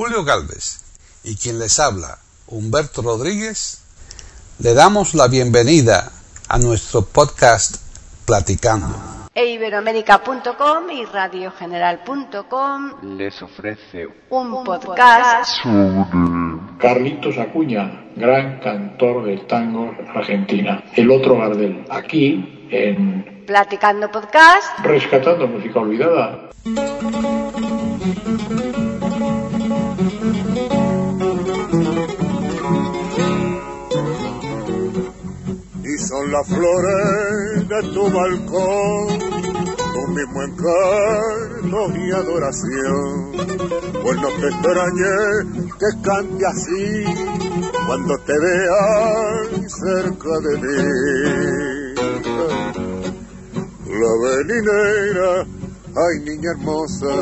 Julio Galvez y quien les habla, Humberto Rodríguez, le damos la bienvenida a nuestro podcast Platicando. E Iberoamérica.com y radiogeneral.com les ofrece un podcast Carlitos Acuña, gran cantor del tango argentina. El otro Gardel, aquí en Platicando Podcast. Rescatando Música Olvidada. Y son las flores de tu balcón, tu mismo encanto y adoración. Pues no te extrañe que cante así cuando te vean cerca de mí. La velinera, ay niña hermosa,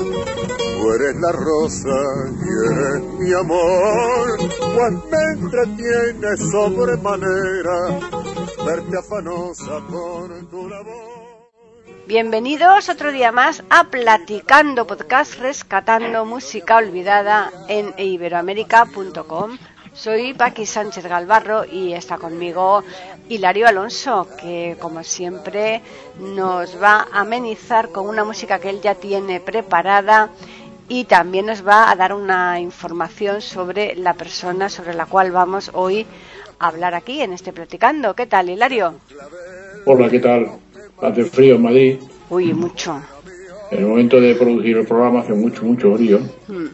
tú eres la rosa y eres mi amor. Cuando me entretienes sobremanera, Bienvenidos otro día más a Platicando Podcast Rescatando Música Olvidada en iberoamérica.com. Soy Paqui Sánchez Galvarro y está conmigo Hilario Alonso, que como siempre nos va a amenizar con una música que él ya tiene preparada y también nos va a dar una información sobre la persona sobre la cual vamos hoy a hablar aquí en este Platicando. ¿Qué tal, Hilario? Hola, ¿qué tal? Hace frío en Madrid. Uy, mucho. En el momento de producir el programa hace mucho, mucho frío. Mm,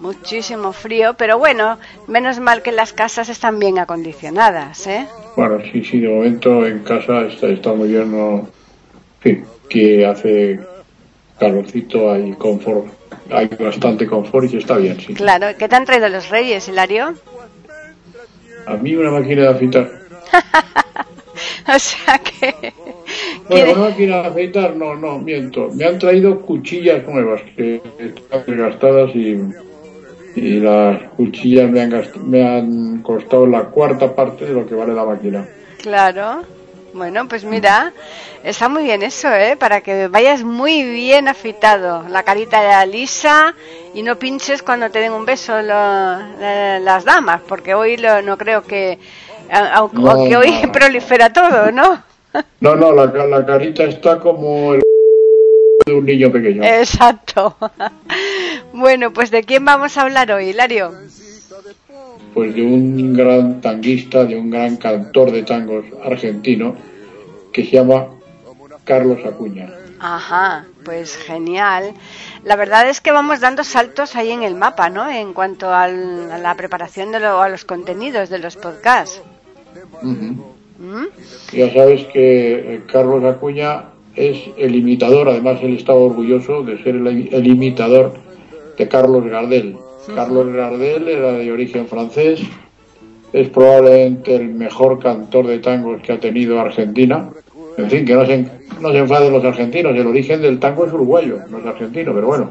Muchísimo frío, pero bueno, menos mal que las casas están bien acondicionadas, ¿eh? Bueno, sí, sí, de momento en casa está, está muy bien, no, en fin, que hace calorcito, hay confort, hay bastante confort y está bien, sí. Claro, ¿qué te han traído los reyes, Hilario? A mí una máquina de afeitar. o sea que... Bueno, una máquina de afeitar, no, no, miento. Me han traído cuchillas nuevas que están desgastadas y, y las cuchillas me han, gast- me han costado la cuarta parte de lo que vale la máquina. Claro. Bueno, pues mira, está muy bien eso, ¿eh? Para que vayas muy bien afeitado, la carita lisa y no pinches cuando te den un beso lo- la- las damas, porque hoy lo- no creo que... Aunque, No, hoy no. prolifera todo, ¿no? No, no, la, la carita está como el de un niño pequeño. Exacto. Bueno, pues ¿de quién vamos a hablar hoy, Hilario? Pues de un gran tanguista, de un gran cantor de tangos argentino que se llama Carlos Acuña. Ajá, pues genial. La verdad es que vamos dando saltos ahí en el mapa, ¿no? En cuanto al- a la preparación de lo- a los contenidos de los podcasts. ¿Mm? Ya sabes que eh, Carlos Acuña es el imitador, además él estaba orgulloso de ser el, el imitador de Carlos Gardel. Carlos Gardel era de origen francés, es probablemente el mejor cantor de tangos que ha tenido Argentina. En fin, que no se, no se enfaden los argentinos, el origen del tango es uruguayo, no es argentino, pero bueno.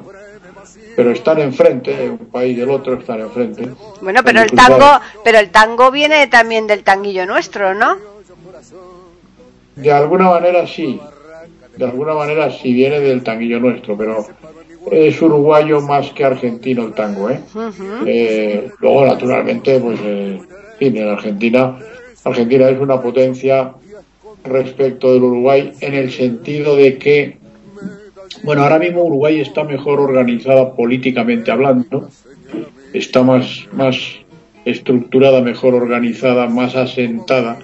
Pero están enfrente, un país y el otro están enfrente. Bueno, pero el tango, pero el tango viene también del tanguillo nuestro, ¿no? De alguna manera sí, de alguna manera sí viene del tanguillo nuestro, pero es uruguayo más que argentino el tango, ¿eh? Eh, luego, naturalmente, pues, eh, en Argentina, Argentina es una potencia respecto del Uruguay en el sentido de que, bueno, ahora mismo Uruguay está mejor organizada políticamente hablando, está más, más estructurada, mejor organizada, más asentada,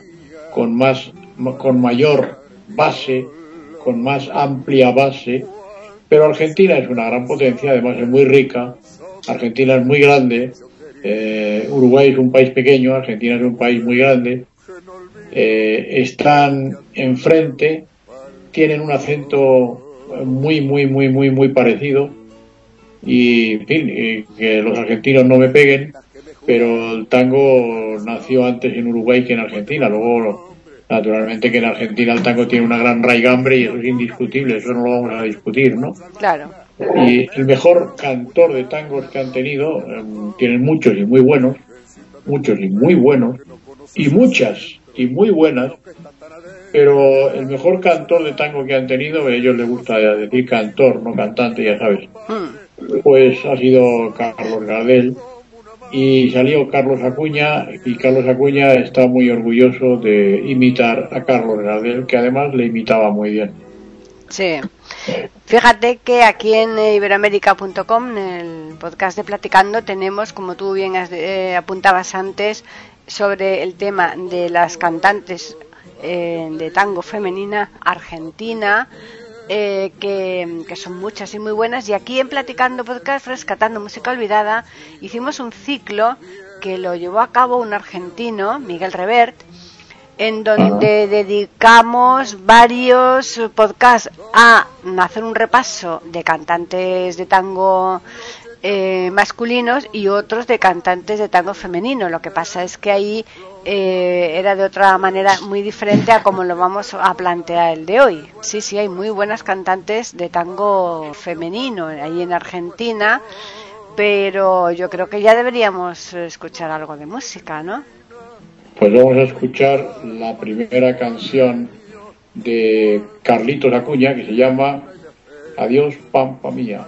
con más, con mayor base, con más amplia base, pero Argentina es una gran potencia, además es muy rica, Argentina es muy grande, eh, Uruguay es un país pequeño, Argentina es un país muy grande, eh, están enfrente, tienen un acento muy, muy, muy, muy, muy parecido. Y, en fin, eh, que los argentinos no me peguen, pero el tango nació antes en Uruguay que en Argentina, luego naturalmente que en Argentina el tango tiene una gran raigambre y eso es indiscutible, eso no lo vamos a discutir, ¿no? Claro. Y el mejor cantor de tangos que han tenido, eh, tienen muchos y muy buenos, muchos y muy buenos, y muchas y muy buenas, pero el mejor cantor de tango que han tenido, a ellos les gusta decir cantor, no cantante, ya sabes, Mm. pues ha sido Carlos Gardel, y salió Carlos Acuña y Carlos Acuña está muy orgulloso de imitar a Carlos Gardel, que además le imitaba muy bien. Sí. Fíjate que aquí en iberoamérica.com, en el podcast de Platicando, tenemos, como tú bien eh, apuntabas antes, sobre el tema de las cantantes eh, de tango femenina argentina, eh, que, son muchas y muy buenas. Y aquí en Platicando Podcast, Rescatando Música Olvidada, hicimos un ciclo que lo llevó a cabo un argentino, Miguel Revert, en donde dedicamos varios podcasts a hacer un repaso de cantantes de tango eh, masculinos y otros de cantantes de tango femenino. Lo que pasa es que ahí eh, era de otra manera muy diferente a como lo vamos a plantear el de hoy. Sí, sí, hay muy buenas cantantes de tango femenino ahí en Argentina, pero yo creo que ya deberíamos escuchar algo de música, ¿no? Pues vamos a escuchar la primera canción de Carlitos Acuña que se llama Adiós Pampa Mía.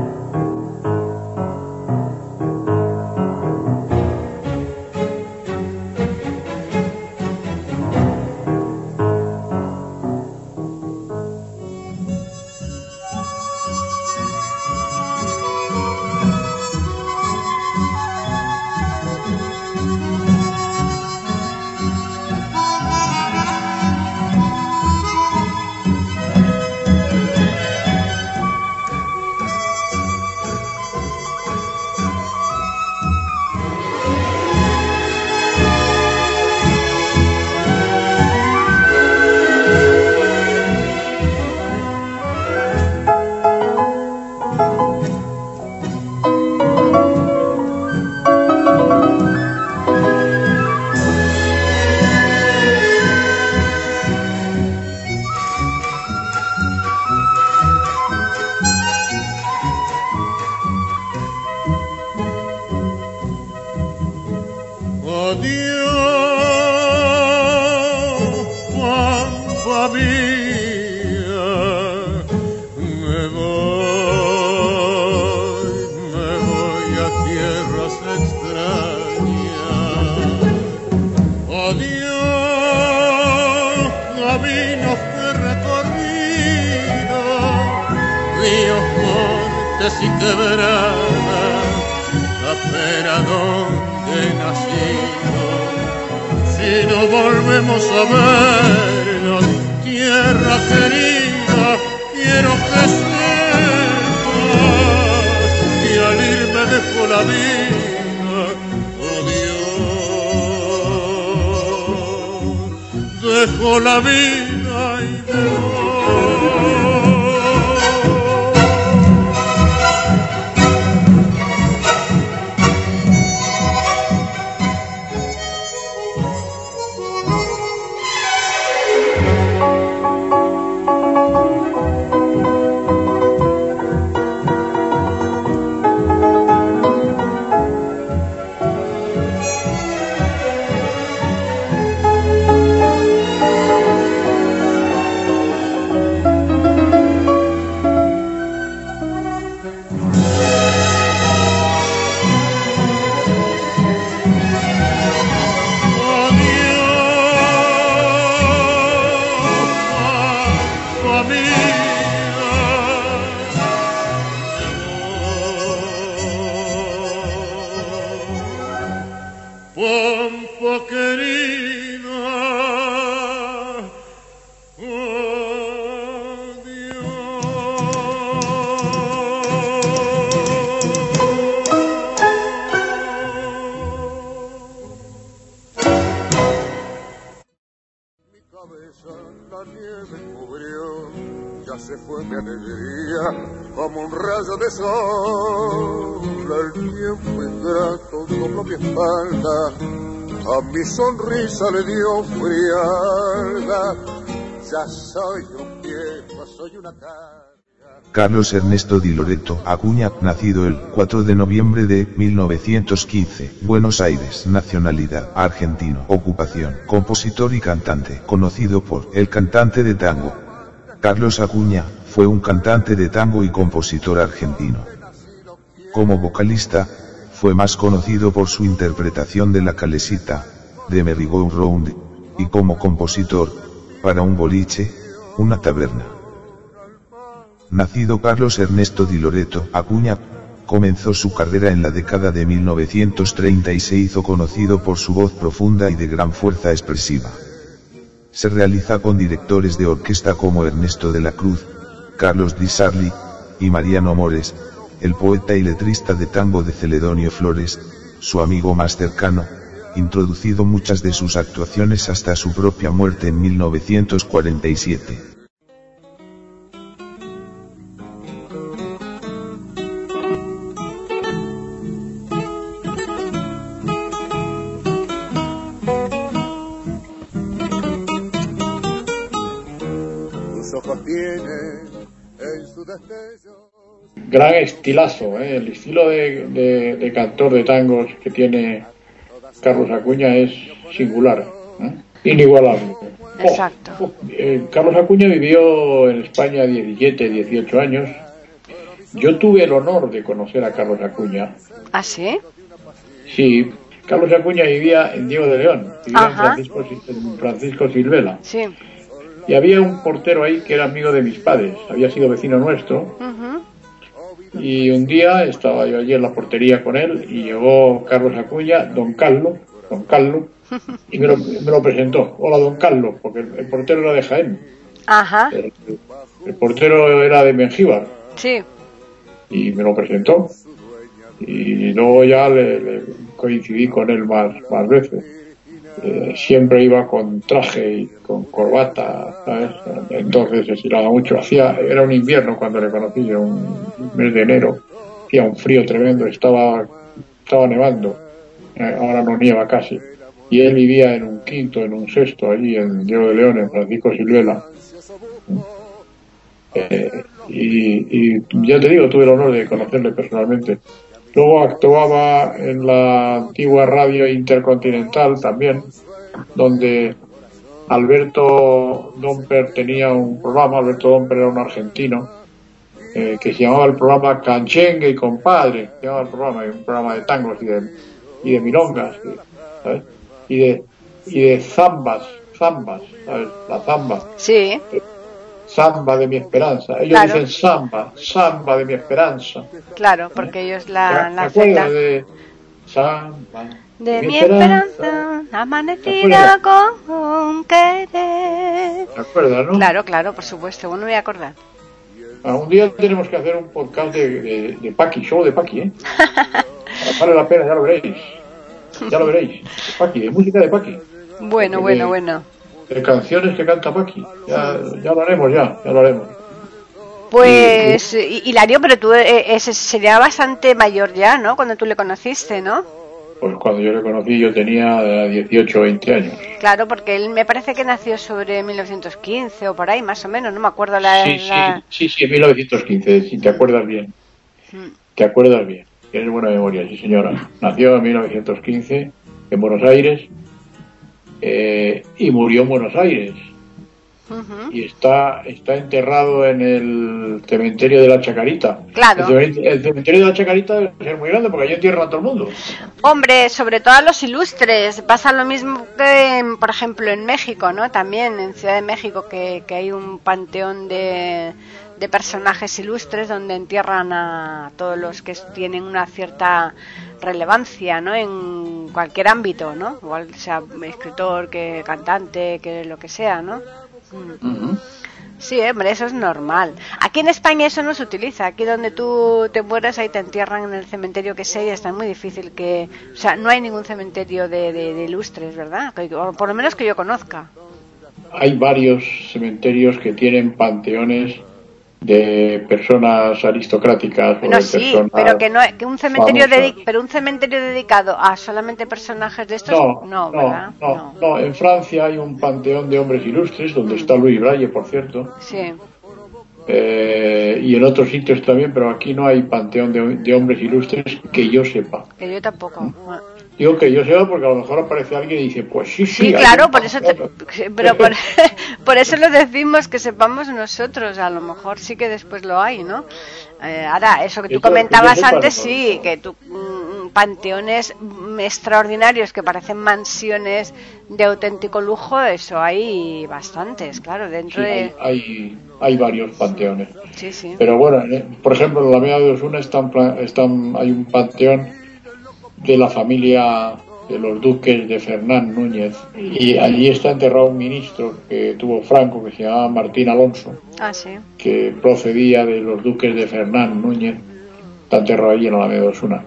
Carlos Ernesto Di Loreto Acuña, nacido el 4 de noviembre de 1915, Buenos Aires, nacionalidad, argentino, ocupación, compositor y cantante, conocido por el cantante de tango. Carlos Acuña, fue un cantante de tango y compositor argentino. Como vocalista, fue más conocido por su interpretación de La Calesita, de Merry Round, y como compositor, para un boliche, una taberna. Nacido Carlos Ernesto Di Loreto Acuña, comenzó su carrera en la década de 1930 y se hizo conocido por su voz profunda y de gran fuerza expresiva. Se realiza con directores de orquesta como Ernesto de la Cruz, Carlos Di Sarli, y Mariano Mores, el poeta y letrista de tango de Celedonio Flores, su amigo más cercano, introducido muchas de sus actuaciones hasta su propia muerte en 1947. gran estilazo, ¿eh? el estilo de, cantor de tangos que tiene Carlos Acuña es singular, ¿eh? inigualable. Exacto. Oh, eh, Carlos Acuña vivió en España 17, 18 años. Yo tuve el honor de conocer a Carlos Acuña. ¿Ah, sí? Sí, Carlos Acuña vivía en Diego de León, vivía en Francisco, en Francisco Silvela. Sí. Y había un portero ahí que era amigo de mis padres, había sido vecino nuestro. Y un día estaba yo allí en la portería con él y llegó Carlos Acuña, don Carlos, don Carlos, y me lo, presentó. Hola, don Carlos, porque el, portero era de Jaén. Ajá. El, portero era de Mengíbar. Sí. Y me lo presentó. Y luego ya le, coincidí con él más, más veces. Eh, siempre iba con traje y con corbata, ¿sabes? Entonces estiraba mucho. Hacía, era un invierno cuando le conocí, yo, un mes de enero. Hacía un frío tremendo, estaba, estaba nevando. Eh, ahora no nieva casi. Y él vivía en un quinto, en un sexto, allí en Diego de León, en Francisco Silvela. Eh, y, y ya te digo, tuve el honor de conocerle personalmente. Luego actuaba en la antigua radio intercontinental también, donde Alberto Domper tenía un programa, Alberto Domper era un argentino, eh, que se llamaba el programa Canchengue y Compadre, se llamaba el programa, un programa de tangos y de, y de milongas, y de, y de zambas, zambas, ¿sabes? La zamba. Sí. Samba de mi esperanza. Ellos dicen samba, samba de mi esperanza. Claro, porque ellos la, la de samba? De, mi esperanza, amanecida con querer. ¿Te acuerdas, no? Claro, claro, por supuesto, uno me voy a acordar. Ah, un día tenemos que hacer un podcast de, de, de Paqui, show de Paqui, ¿eh? vale la pena, ya lo veréis. Ya lo veréis. De Paqui, de música de Paqui. Bueno, bueno, bueno de canciones que canta Paqui. Ya, ya lo haremos, ya, ya lo haremos. Pues, Hilario, pero tú eh, ese sería bastante mayor ya, ¿no? Cuando tú le conociste, ¿no? Pues cuando yo le conocí yo tenía 18 o 20 años. Claro, porque él me parece que nació sobre 1915 o por ahí, más o menos, no me acuerdo la... Sí, sí, sí, sí, 1915, si te acuerdas bien. Hmm. Te acuerdas bien. Tienes buena memoria, sí señora. Nació en 1915 en Buenos Aires eh, y murió en Buenos Aires. Y está, está enterrado en el cementerio de la Chacarita. Claro. El cementerio, de la Chacarita debe ser muy grande porque allí entierran a todo el mundo. Hombre, sobre todo a los ilustres. Pasa lo mismo que, por ejemplo, en México, ¿no? También en Ciudad de México, que, que hay un panteón de, de personajes ilustres donde entierran a todos los que tienen una cierta relevancia ¿no? en cualquier ámbito, ¿no? igual sea escritor, que cantante, que lo que sea, ¿no? Mm. Sí, hombre, eso es normal. Aquí en España eso no se utiliza. Aquí donde tú te mueras, ahí te entierran en el cementerio que sea y está muy difícil que... O sea, no hay ningún cementerio de, de ilustres, ¿verdad? Por lo menos que yo conozca. Hay varios cementerios que tienen panteones de personas aristocráticas o sí, pero que no que un cementerio pero un cementerio dedicado a solamente personajes de estos no no, ¿verdad? no, no, en Francia hay un panteón de hombres ilustres donde está Louis Braille por cierto sí eh, y en otros sitios también, pero aquí no hay panteón de, de hombres ilustres que yo sepa. Que yo tampoco. Digo que yo sepa porque a lo mejor aparece alguien y dice, pues sí, sí. Sí, claro, por eso, te- pero por, por eso lo decimos que sepamos nosotros. A lo mejor sí que después lo hay, ¿no? Eh, ahora, eso que tú comentabas antes, sí, que tú, mm, panteones mm, extraordinarios que parecen mansiones de auténtico lujo, eso hay bastantes, claro, dentro Sí, de... hay, hay varios panteones. Sí, sí. Pero bueno, eh, por ejemplo, en la Alameda de Osuna están, están, hay un panteón de la familia de los duques de Fernán Núñez y allí está enterrado un ministro que tuvo Franco que se llamaba Martín Alonso Ah, sí. que procedía de los duques de Fernán Núñez está enterrado allí en la Alameda Osuna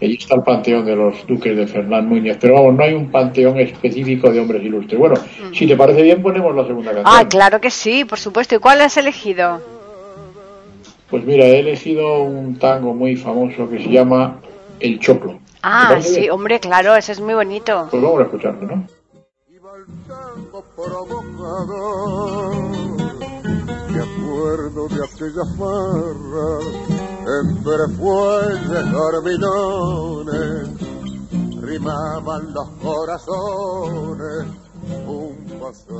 allí está el panteón de los duques de Fernán Núñez pero vamos, no hay un panteón específico de hombres ilustres bueno, si te parece bien ponemos la segunda canción Ah, claro que sí, por supuesto. ¿Y cuál has elegido? Pues mira, he elegido un tango muy famoso que se llama El Choclo. ¿Te Ah, sí, hombre, claro, ese es muy bonito. Pues vamos a escucharlo, ¿no? Me acuerdo de aquella farra entre fuentes dormilones. Rimaban los corazones un pasaje.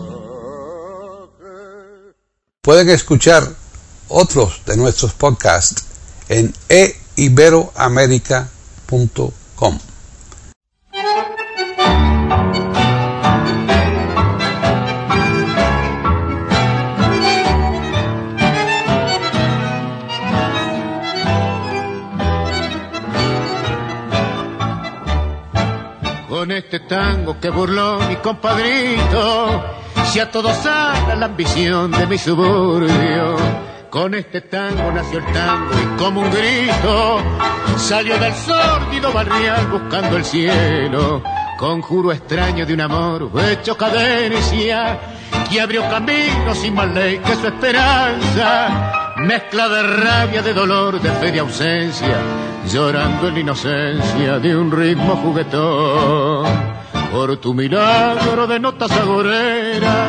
Pueden escuchar otros de nuestros podcasts en eiberoamerica.com. Con este tango que burló mi compadrito, si a todos sana la ambición de mi suburbio. Con este tango nació el tango y como un grito salió del sórdido barrial buscando el cielo. Conjuro extraño de un amor hecho cadencia que abrió camino sin más ley que su esperanza. Mezcla de rabia, de dolor, de fe, de ausencia, llorando en la inocencia de un ritmo juguetón. Por tu milagro de notas agoreras,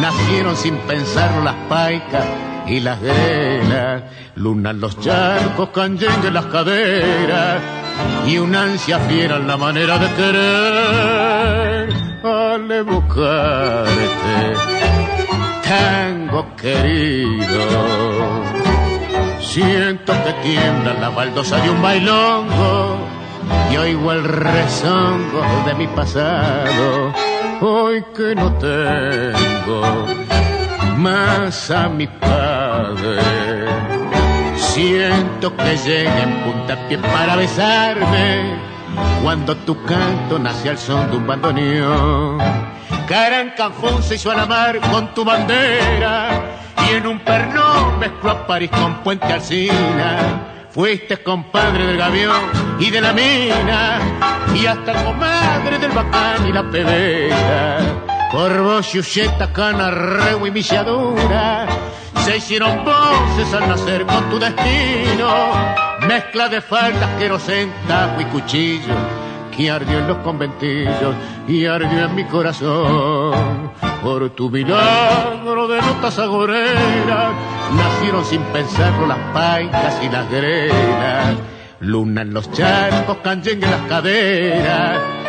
nacieron sin pensarlo las paicas y las grelas, lunan los charcos, canyengue las caderas, y una ansia fiera en la manera de querer. Ale buscarte, tango querido. Siento que tiembla la baldosa de un bailongo y oigo el rezongo de mi pasado. Hoy que no tengo más a mi padre. Siento que llega en puntapié para besarme cuando tu canto nace al son de un bandoneón. Carancanjón se hizo la mar con tu bandera y en un pernón mezcló a París con Puente Alsina. Fuiste compadre del gavión y de la mina y hasta comadre del bacán y la pebeta. Por vos, Yucheta, Cana, Reu y Milladura se hicieron voces al nacer con tu destino. Mezcla de faldas, querosén, tajo y cuchillo que ardió en los conventillos y ardió en mi corazón. Por tu milagro de notas agoreras nacieron sin pensarlo las paicas y las grenas. Luna en los charcos, canyengue en las caderas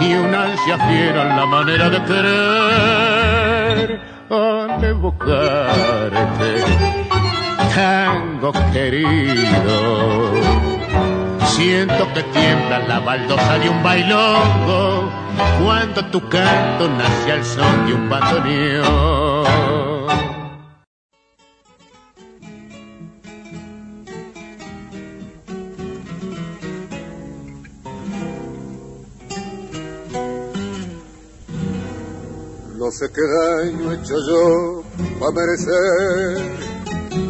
y una ansia fiera en la manera de querer. Al evocarte, tango querido. Siento que tiembla la baldosa de un bailongo cuando tu canto nace al son de un bandoneón. No sé qué daño he hecho yo para merecer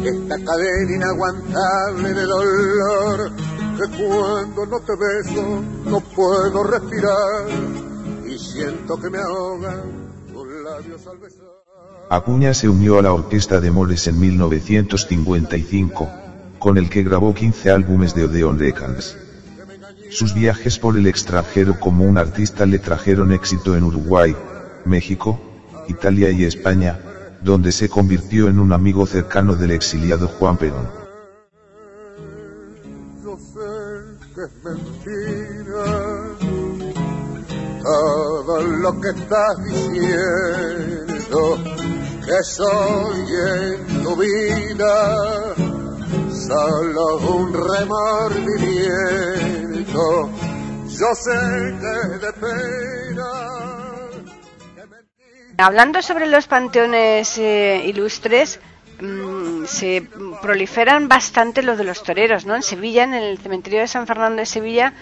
esta cadena inaguantable de dolor que cuando no te beso no puedo respirar y siento que me ahogan tus labios al besar. Acuña se unió a la orquesta de Mores en 1955, con el que grabó 15 álbumes de Odeon Records. Sus viajes por el extranjero como un artista le trajeron éxito en Uruguay, México, Italia y España, donde se convirtió en un amigo cercano del exiliado Juan Perón. Yo sé que es mentira todo lo que estás diciendo, que soy en tu vida solo un remordimiento. Yo sé que es Hablando sobre los panteones eh, ilustres, mm, se proliferan bastante los de los toreros, ¿no? En Sevilla, en el cementerio de San Fernando de Sevilla,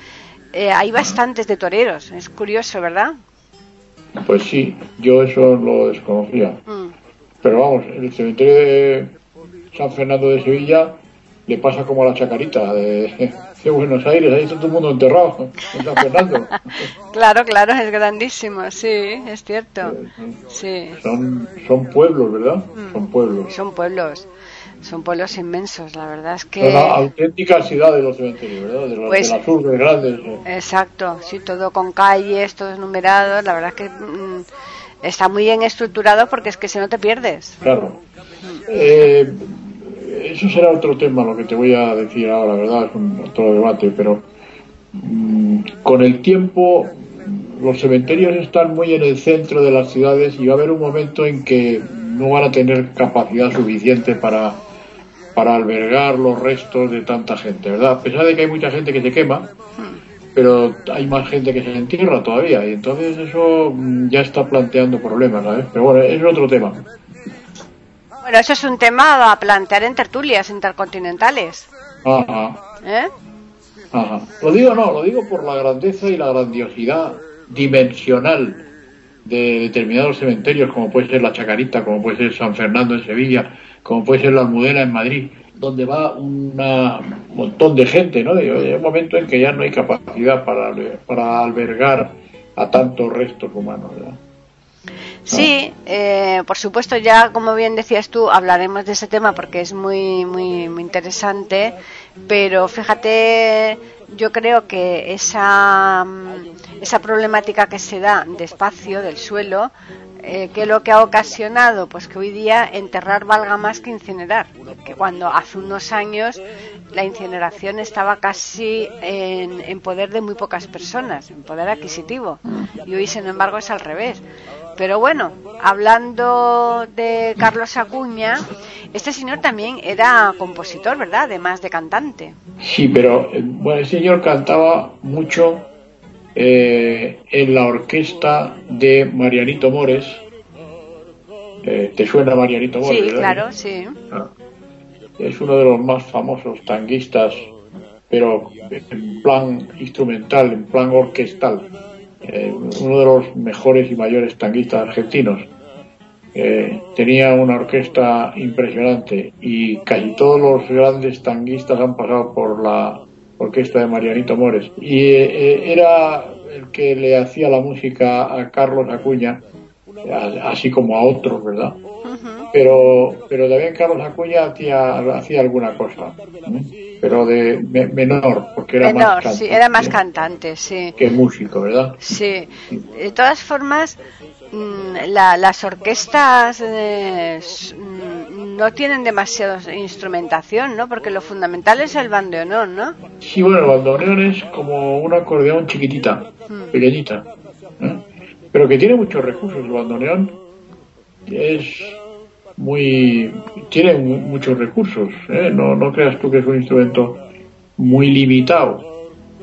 eh, hay bastantes de toreros. Es curioso, ¿verdad? Pues sí, yo eso lo desconocía. Mm. Pero vamos, en el cementerio de San Fernando de Sevilla le pasa como a la chacarita de, de Buenos Aires, ahí está todo el mundo enterrado en San Fernando. Claro, claro, es grandísimo, sí, es cierto. Sí, Son, son pueblos, ¿verdad? Mm. Son pueblos. son pueblos, son pueblos inmensos, la verdad es que... la auténtica ciudad de los cementerios, ¿verdad? De, los Pues- de las urbes grandes. eh. Exacto, sí, todo con calles, todos numerados, la verdad es que mm, está muy bien estructurado porque es que si no te pierdes. Claro. Eh, eso será otro tema lo que te voy a decir ahora, ¿verdad? Es otro debate, pero mm, con el tiempo los cementerios están muy en el centro de las ciudades y va a haber un momento en que no van a tener capacidad suficiente para, para albergar los restos de tanta gente, ¿verdad? A pesar de que hay mucha gente que se quema, pero hay más gente que se entierra todavía y entonces eso mm, ya está planteando problemas, ¿sabes? Pero bueno, es otro tema. Bueno, eso es un tema a plantear en tertulias intercontinentales. Ajá. ¿eh? Ajá. Lo digo no, lo digo por la grandeza y la grandiosidad dimensional de determinados cementerios, como puede ser la Chacarita, como puede ser San Fernando en Sevilla, como puede ser la Almudena en Madrid, donde va una- un montón de gente, ¿no? Hay un momento en que ya no hay capacidad para, para albergar a tantos restos humanos, ¿verdad? Sí, eh, por supuesto, ya como bien decías tú, hablaremos de ese tema porque es muy, muy, muy interesante. Pero fíjate, yo creo que esa, mm, esa problemática que se da de espacio del suelo, eh, que lo que ha ocasionado, pues que hoy día enterrar valga más que incinerar. Que cuando hace unos años la incineración estaba casi en, en poder de muy pocas personas, en poder adquisitivo. Y hoy, sin embargo, es al revés. Pero bueno, hablando de Carlos Acuña, este señor también era compositor, ¿verdad? Además de cantante. Sí, pero eh, bueno, el señor cantaba mucho eh, en la orquesta de Marianito Mores. Eh, ¿Te suena Marianito Mores? Sí, verdad? claro, sí. Ah. Es uno de los más famosos tanguistas, pero en plan instrumental, en plan orquestal. Eh, uno de los mejores y mayores tanguistas argentinos. Eh, tenía una orquesta impresionante y casi todos los grandes tanguistas han pasado por la orquesta de Marianito Mores. Y eh, eh, era el que le hacía la música a Carlos Acuña, así como a otros, ¿verdad? pero pero también Carlos Acuña hacía, hacía alguna cosa ¿eh? Pero de me- menor porque era Menor, más sí, cantante era más cantante, sí. que músico verdad Sí. De todas formas, mm, la- las orquestas eh, mm, no tienen demasiada instrumentación, ¿no? Porque lo fundamental es el bandoneón, ¿no? sí bueno el bandoneón es como un acordeón chiquitita pequeñita ¿eh? pero que tiene muchos recursos el bandoneón es muy tiene mu- muchos recursos ¿eh? no no creas tú que es un instrumento muy limitado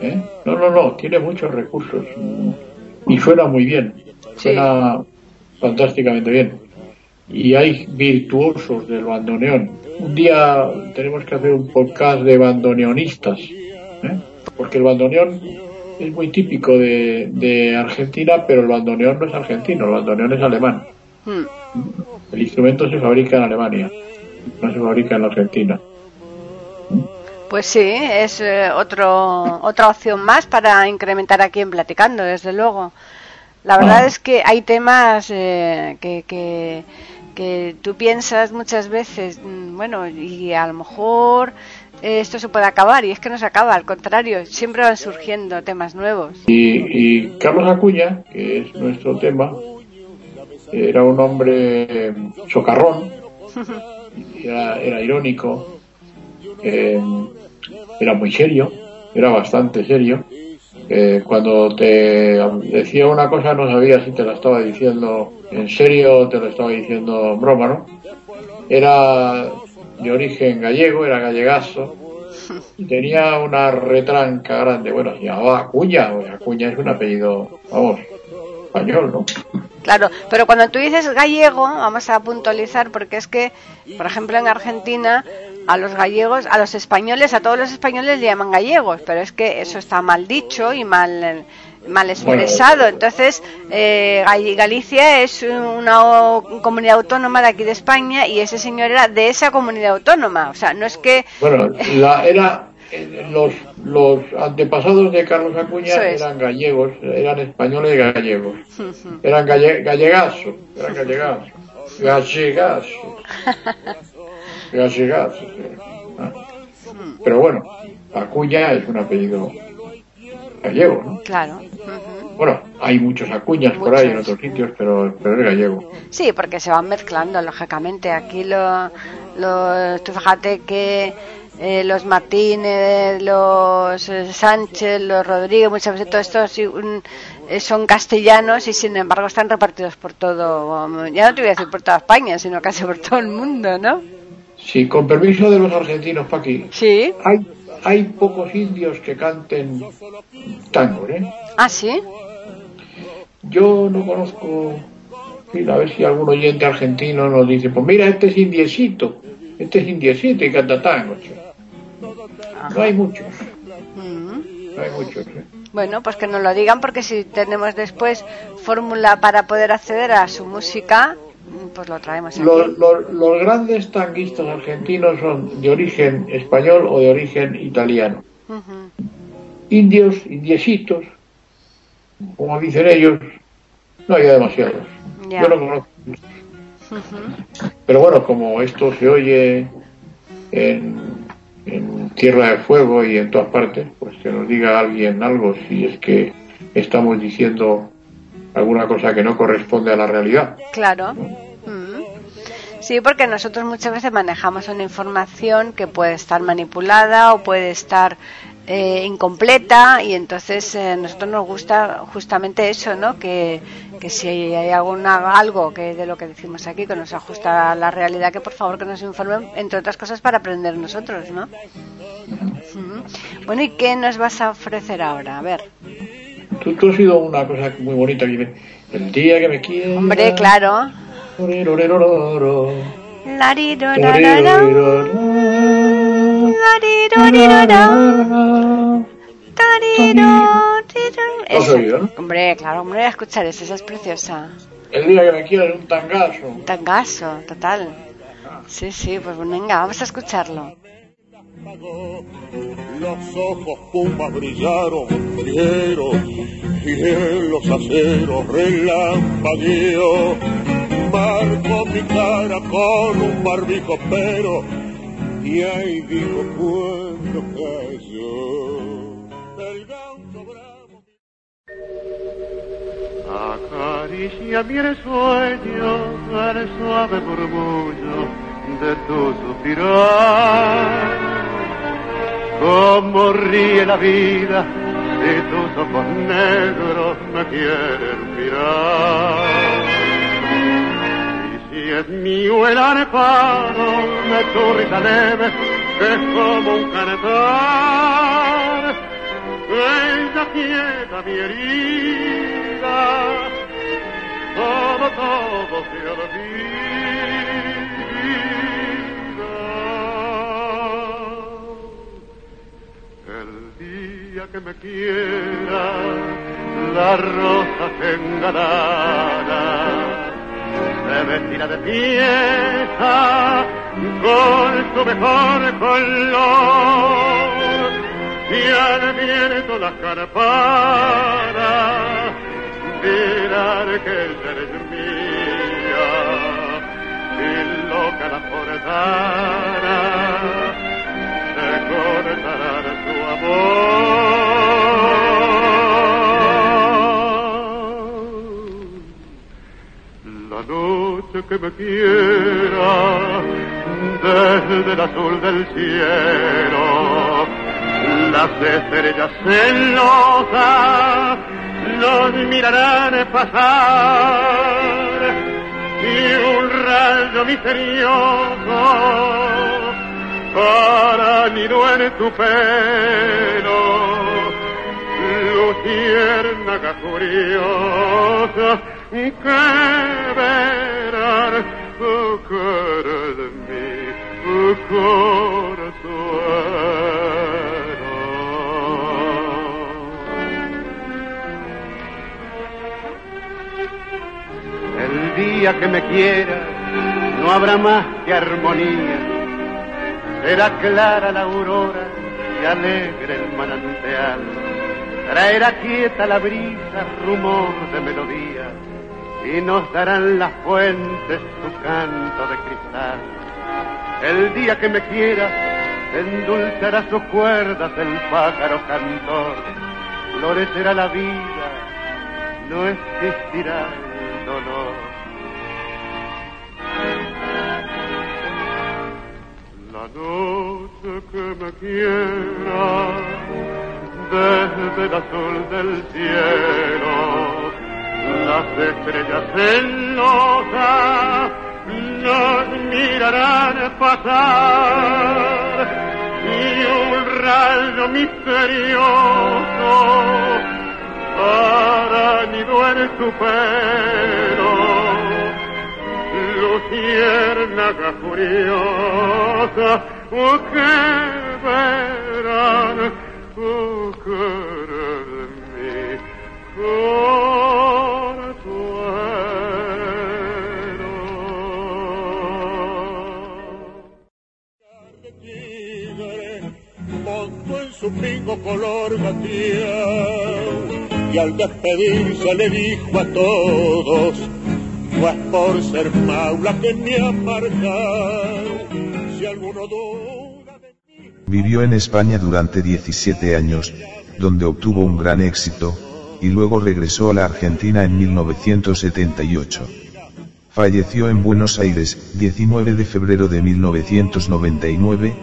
¿eh? no no no tiene muchos recursos y suena muy bien Sí. suena fantásticamente bien y hay virtuosos del bandoneón un día tenemos que hacer un podcast de bandoneonistas ¿eh? porque el bandoneón es muy típico de, de Argentina pero el bandoneón no es argentino el bandoneón es alemán El instrumento se fabrica en Alemania, no se fabrica en la Argentina. Pues sí, es eh, otro, otra opción más para incrementar aquí en Platicando, desde luego. La verdad Ah. es que hay temas eh, que, que, que tú piensas muchas veces, mm, bueno, y a lo mejor eh, esto se puede acabar, y es que no se acaba, al contrario, siempre van surgiendo temas nuevos. Y, y Carlos Acuña, que es nuestro tema, era un hombre socarrón, era, era irónico, eh, era muy serio, era bastante serio. Eh, cuando te decía una cosa no sabía si te la estaba diciendo en serio o te lo estaba diciendo en broma, ¿no? Era de origen gallego, era gallegazo, y tenía una retranca grande. Bueno, se llamaba Acuña, o Acuña es un apellido, vamos, español, ¿no? Claro, pero cuando tú dices gallego, vamos a puntualizar, porque es que, por ejemplo, en Argentina, a los gallegos, a los españoles, a todos los españoles le llaman gallegos, pero es que eso está mal dicho y mal mal expresado. Entonces, eh, Galicia es una comunidad autónoma de aquí de España y ese señor era de esa comunidad autónoma. O sea, no es que. Bueno, la, era. Eh, los, los antepasados de Carlos Acuña eran gallegos, eran españoles gallegos. Eran galle, gallegazos, eran gallegazos. Gallegazo. Gallegazo. Ah. Pero bueno, Acuña es un apellido gallego, ¿no? Claro. Bueno, hay muchos acuñas por ahí en otros sitios, pero, pero es gallego. Sí, porque se van mezclando, lógicamente. Aquí lo, lo tú fíjate que eh, los Martínez, los eh, Sánchez, los Rodríguez, muchas veces todos estos eh, son castellanos y sin embargo están repartidos por todo, ya no te voy a decir por toda España, sino casi por todo el mundo, ¿no? Sí, con permiso de los argentinos, Paqui. Sí. Hay hay pocos indios que canten tango, ¿eh? Ah, sí. Yo no conozco, a ver si algún oyente argentino nos dice, pues mira, este es indiecito, este es indiecito y canta tango. No hay muchos. Mm. No hay muchos. ¿eh? Bueno, pues que nos lo digan porque si tenemos después fórmula para poder acceder a su música, pues lo traemos Los, los, grandes tanguistas argentinos son de origen español o de origen italiano. Indios, indiesitos, como dicen ellos, no hay demasiados. Yo no conozco. Pero bueno, como esto se oye en, en Tierra de Fuego y en todas partes, pues que nos diga alguien algo si es que estamos diciendo alguna cosa que no corresponde a la realidad. Claro. Sí, porque nosotros muchas veces manejamos una información que puede estar manipulada o puede estar eh, incompleta y entonces eh, nosotros nos gusta justamente eso, ¿no? Que, que si hay alguna, algo que de lo que decimos aquí que nos ajusta a la realidad, que por favor que nos informen, entre otras cosas, para aprender nosotros, ¿no? Bueno, ¿y qué nos vas a ofrecer ahora? A ver. Tú, tú has sido una cosa muy bonita. El día que me quieras. Hombre, claro. Hombre, claro, hombre, escuchar eso, esa es preciosa. El día que me quieras, un tangazo. Tangazo, total. Sí, sí, pues venga, vamos a escucharlo los ojos pumas brillaron fieros y en los aceros relampagueó. Marcó mi cara con un barbijo pero y ahí dijo cuando cayó el gaucho bravo. Acaricia mi sueño el suave murmullo de tu suspirar Cómo ríe la vida si tus ojos negros me quieren mirar. Y es mío el arpado de tu risa leve, es como un cantar. Ella quieta mi herida, todo, todo se olvida. que me quiera, la rosa engalana se vestirá de pieza con su mejor color y al viento las carpanas dirán que eres mía y loca la portana se cortará su amor. La que me quiera desde el azul del cielo, las estrellas celosas nos mirarán pasar y un rayo misterioso para nido en tu pelo, luciérnaga curiosa que verán oh, cara de oh, corazón. El día que me quiera no habrá más que armonía, será clara la aurora y alegre el manantial, traerá quieta la brisa, rumor de melodía y nos darán las fuentes su canto de cristal. El día que me quiera, endulzará sus cuerdas el pájaro cantor, florecerá la vida, no existirá el dolor. La noche que me quiera, desde el azul del cielo, las estrellas celosas nos mirarán pasar. Y un rayo misterioso nido en tu pelo. Luciérnaga furiosa oh, que verán oh, querer mí montó pingo color y al despedirse le dijo a todos pues por ser maula que me de mí Vivió en España durante 17 años, donde obtuvo un gran éxito, y luego regresó a la Argentina en 1978. Falleció en Buenos Aires, 19 de febrero de 1999,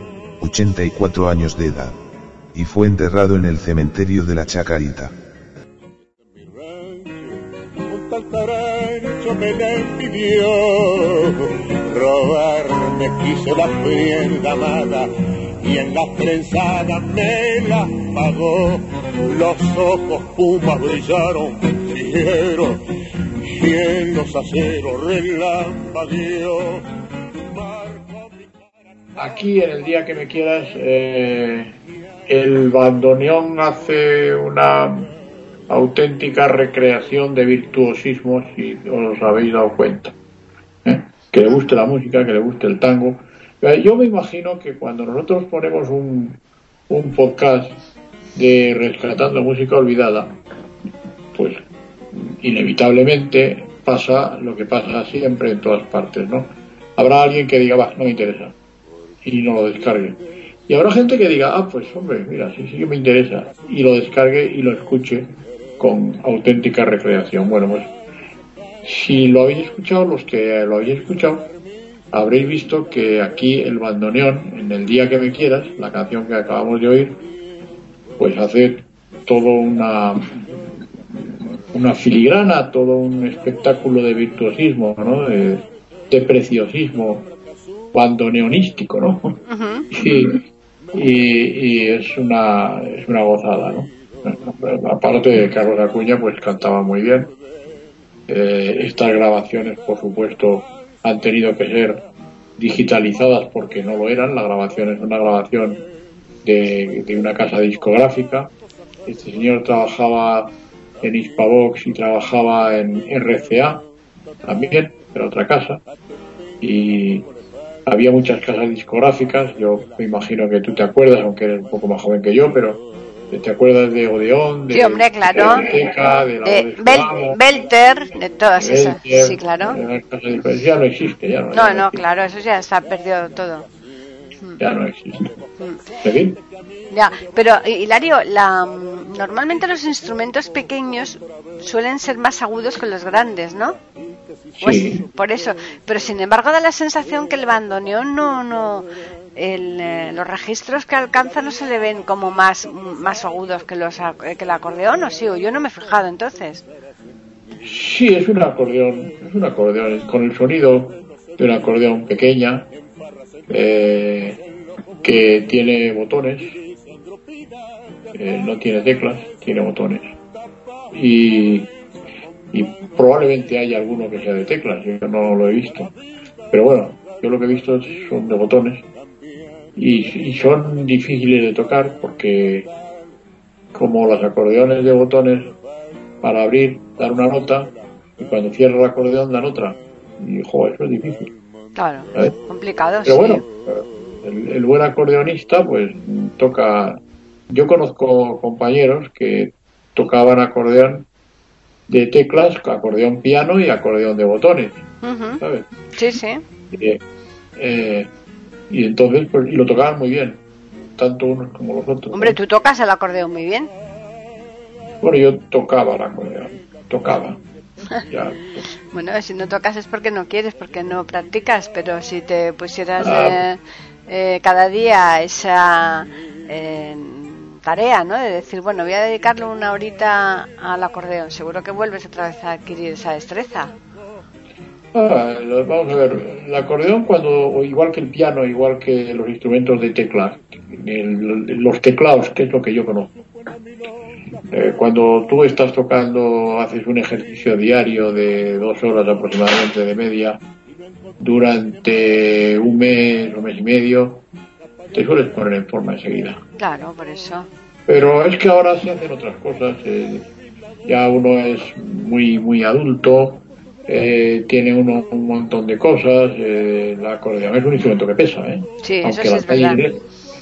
84 años de edad. Y fue enterrado en el cementerio de la Chacarita. me la impidió robarme quiso la fiel amada y en la trenzada me la pagó los ojos pumas brillaron fiero y en los aceros relampagueó Aquí en el día que me quieras, eh, el bandoneón hace una auténtica recreación de virtuosismos, si os habéis dado cuenta. ¿eh? Que le guste la música, que le guste el tango. Eh, Yo me imagino que cuando nosotros ponemos un, un podcast de Rescatando Música Olvidada, pues inevitablemente pasa lo que pasa siempre en todas partes, ¿no? Habrá alguien que diga, va, no me interesa, y no lo descargue. Y habrá gente que diga, ah, pues hombre, mira, sí, sí que me interesa, y lo descargue y lo escuche con auténtica recreación. Bueno, pues si lo habéis escuchado, los que lo habéis escuchado, habréis visto que aquí el bandoneón, en el día que me quieras, la canción que acabamos de oír, pues hace todo una una filigrana, todo un espectáculo de virtuosismo, ¿no? De, de preciosismo bandoneonístico, ¿no? y, y- y es una es una gozada, ¿no? Aparte de Carlos Acuña, pues cantaba muy bien. Eh, estas grabaciones, por supuesto, han tenido que ser digitalizadas porque no lo eran. La grabación es una grabación de, de una casa discográfica. Este señor trabajaba en Hispavox y trabajaba en RCA también, era otra casa. Y había muchas casas discográficas. Yo me imagino que tú te acuerdas, aunque eres un poco más joven que yo, pero te acuerdas de Odeón, de, Sí, hombre, claro. de Teca, de la De Bel- Belter, de todas de esas. Belter, Sí, claro. de. Ya no existe, ya no, ya No, no, existe, claro, eso ya está perdido todo. Ya no existe. Fin, Ya, pero Hilario, la, normalmente los instrumentos pequeños suelen ser más agudos que los grandes, ¿no? Pues, Sí. por eso. Pero sin embargo da la sensación que el bandoneón no, no, el, eh, los registros que alcanza no se le ven como más, más agudos que los que el acordeón, o sí, o yo no me he fijado entonces. Sí, es un acordeón, es un acordeón, es con el sonido de un acordeón pequeña, eh, que tiene botones, eh, no tiene teclas, tiene botones. Y, y probablemente haya alguno que sea de teclas, yo no lo he visto. Pero bueno, yo lo que he visto son de botones. Y, y son difíciles de tocar porque como los acordeones de botones para abrir, dar una nota y cuando cierra el acordeón dan otra. Y joder, eso es difícil. Claro, ver. complicado, Pero sí. bueno, el, el buen acordeonista pues toca... Yo conozco compañeros que tocaban acordeón de teclas, acordeón piano y acordeón de botones. ¿sabes? Sí, sí. Eh, eh, y entonces, pues, y lo tocaban muy bien, tanto unos como los otros. Hombre, tú tocas el acordeón muy bien. Bueno, yo tocaba el acordeón, tocaba. Ya, Bueno, si no tocas es porque no quieres, porque no practicas, pero si te pusieras Ah. eh, eh, cada día esa eh, tarea, ¿no? De decir, bueno, voy a dedicarle una horita al acordeón, seguro que vuelves otra vez a adquirir esa destreza. Ah, vamos a ver, el acordeón cuando, igual que el piano, igual que los instrumentos de tecla, los teclados, que es lo que yo conozco. Eh, cuando tú estás tocando, haces un ejercicio diario de dos horas aproximadamente de media, durante un mes o mes y medio, te sueles poner en forma enseguida. Claro, por eso. Pero es que ahora se hacen otras cosas. eh, ya uno es muy muy adulto, eh, tiene uno un montón de cosas. eh, la acordeón es un instrumento que pesa, ¿eh? Sí, eso Aunque sí las es verdad. hay-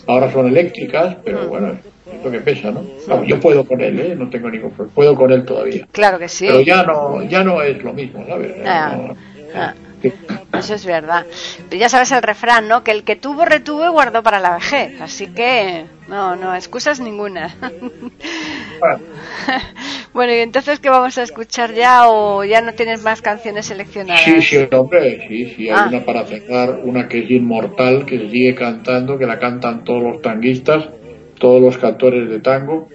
ahora son eléctricas, pero Mm. bueno, es lo que pesa, ¿no? Claro, yo puedo con él, ¿eh? No tengo ningún problema. Puedo con él todavía. Claro que sí. Pero ya no ya no es lo mismo, ¿sabes? Ah, No- ah. Eso es verdad. Ya sabes el refrán, ¿no? Que el que tuvo, retuvo y guardó para la vejez. Así que, no, no, excusas ninguna. Bueno, bueno, y entonces, ¿qué vamos a escuchar ya o ya no tienes más canciones seleccionadas? Sí, sí, hombre, sí, sí, hay Ah. una para cerrar, una que es inmortal, que se sigue cantando, que la cantan todos los tanguistas, todos los cantores de tango,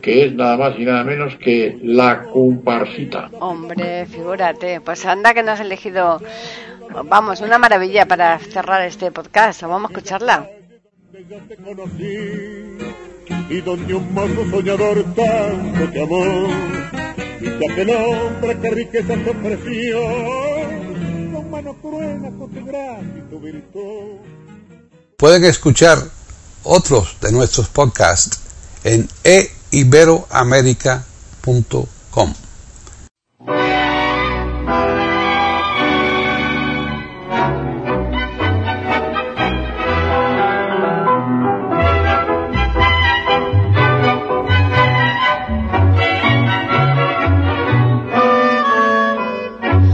que es nada más y nada menos que La Comparsita. Hombre, figúrate. Pues anda que nos has elegido, vamos, una maravilla para cerrar este podcast. Vamos a escucharla. ya te conocí y donde un mozo soñador tanto te amó y que aquel hombre que riqueza te ofreció con mano cruel con tu gracia y tu virtud Pueden escuchar otros de nuestros podcasts en eiberoamerica.com.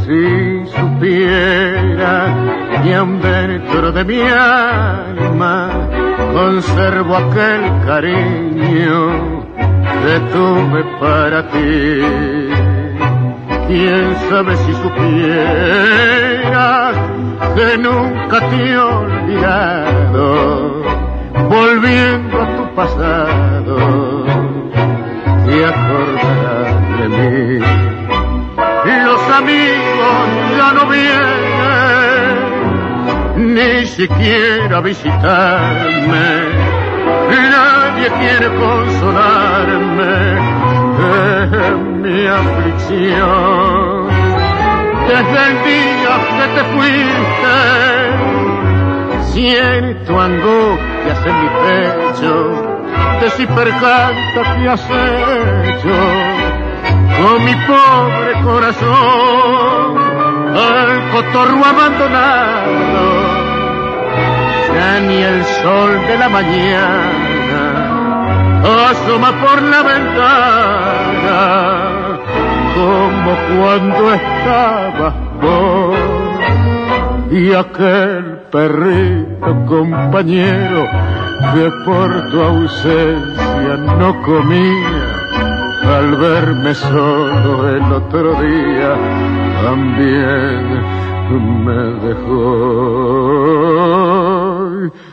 Si supiera aún dentro de mi alma conservo aquel cariño que tuve para ti. Quién sabe si supieras que nunca te he olvidado, volviendo a tu pasado, te acordarás de mí los amigos ya no vienen, ni siquiera visitarme, quiere consolarme en mi aflicción. Desde el día que te fuiste, siento angustias en mi pecho, de si percanta que has hecho con mi pobre corazón al cotorro abandonado ya ni el sol de la mañana asoma por la ventana como cuando estabas vos y aquel perrito compañero que por tu ausencia no comía al verme solo el otro día también me dejó.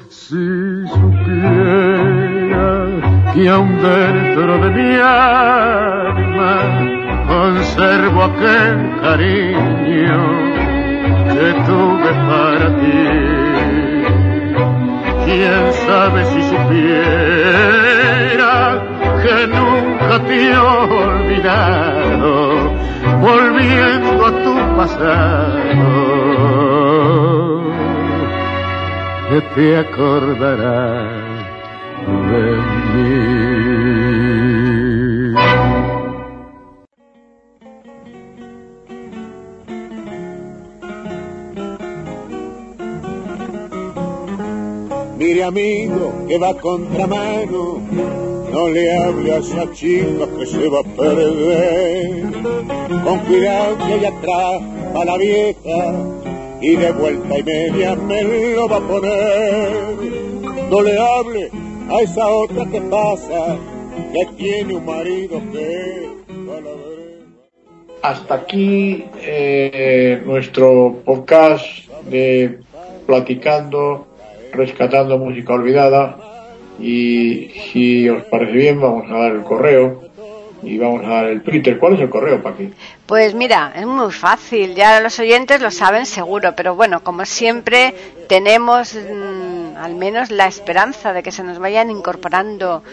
Si supiera que aún dentro de mi alma conservo aquel cariño que tuve para ti. Quién sabe si supiera que nunca te he olvidado, volviendo a tu pasado, que te acordarás. Mire amigo que va contramano, no le hable a esa chica que se va a perder. Con cuidado que allá atrás a la vieja y de vuelta y media me lo va a poner. No le hable a esa otra que pasa, que tiene un marido que va a la vereda. Hasta aquí eh, nuestro podcast de Platicando, Rescatando Música Olvidada. Y si os parece bien, vamos a dar el correo y vamos a dar el Twitter. ¿Cuál es el correo, Paqui? Pues mira, es muy fácil, ya los oyentes lo saben seguro, pero bueno, como siempre tenemos mm, al menos la esperanza de que se nos vayan incorporando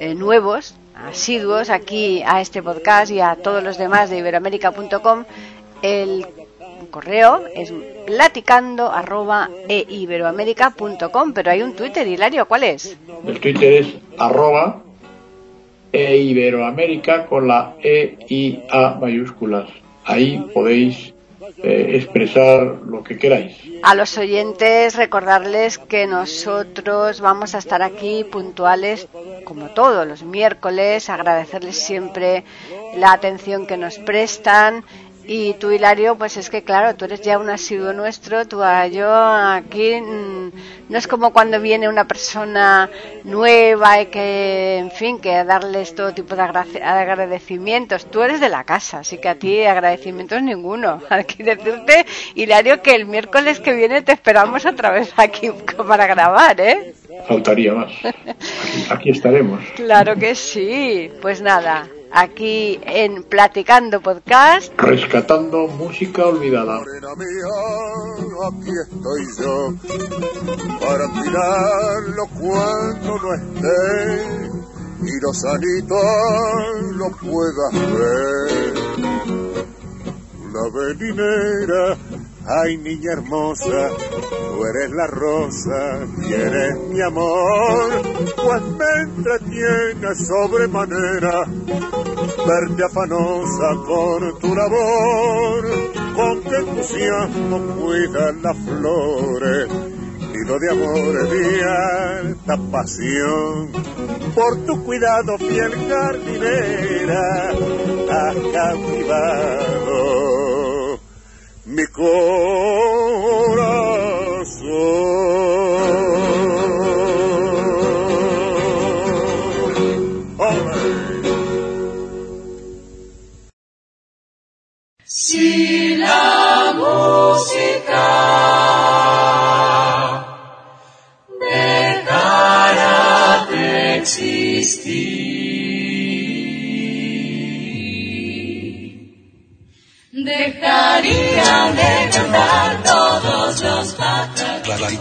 eh, nuevos, asiduos aquí a este podcast y a todos los demás de iberoamérica.com. El correo es platicando eiberoamérica.com, pero hay un Twitter, Hilario, ¿cuál es? El Twitter es arroba e Iberoamérica con la E y A mayúsculas. Ahí podéis eh, expresar lo que queráis. A los oyentes recordarles que nosotros vamos a estar aquí puntuales como todos los miércoles, agradecerles siempre la atención que nos prestan y tú, Hilario, pues es que claro, tú eres ya un asiduo nuestro, tú a yo aquí mm, no es como cuando viene una persona nueva y que, en fin, que darles todo tipo de agra- agradecimientos. Tú eres de la casa, así que a ti agradecimientos ninguno. Aquí decirte, Hilario, que el miércoles que viene te esperamos otra vez aquí para grabar, ¿eh? Faltaría más. Aquí, aquí estaremos. Claro que sí. Pues nada, aquí en Platicando Podcast. Rescatando música olvidada. Mía, aquí estoy yo para tirarlo cuando no esté y los anitos lo puedas ver. La velinera, ay niña hermosa, tú eres la rosa y eres mi amor, pues me entretiene sobremanera verte afanosa con tu labor, con qué entusiasmo cuidas las flores, nido de amor de alta pasión, por tu cuidado fiel jardinera, has cautivado mi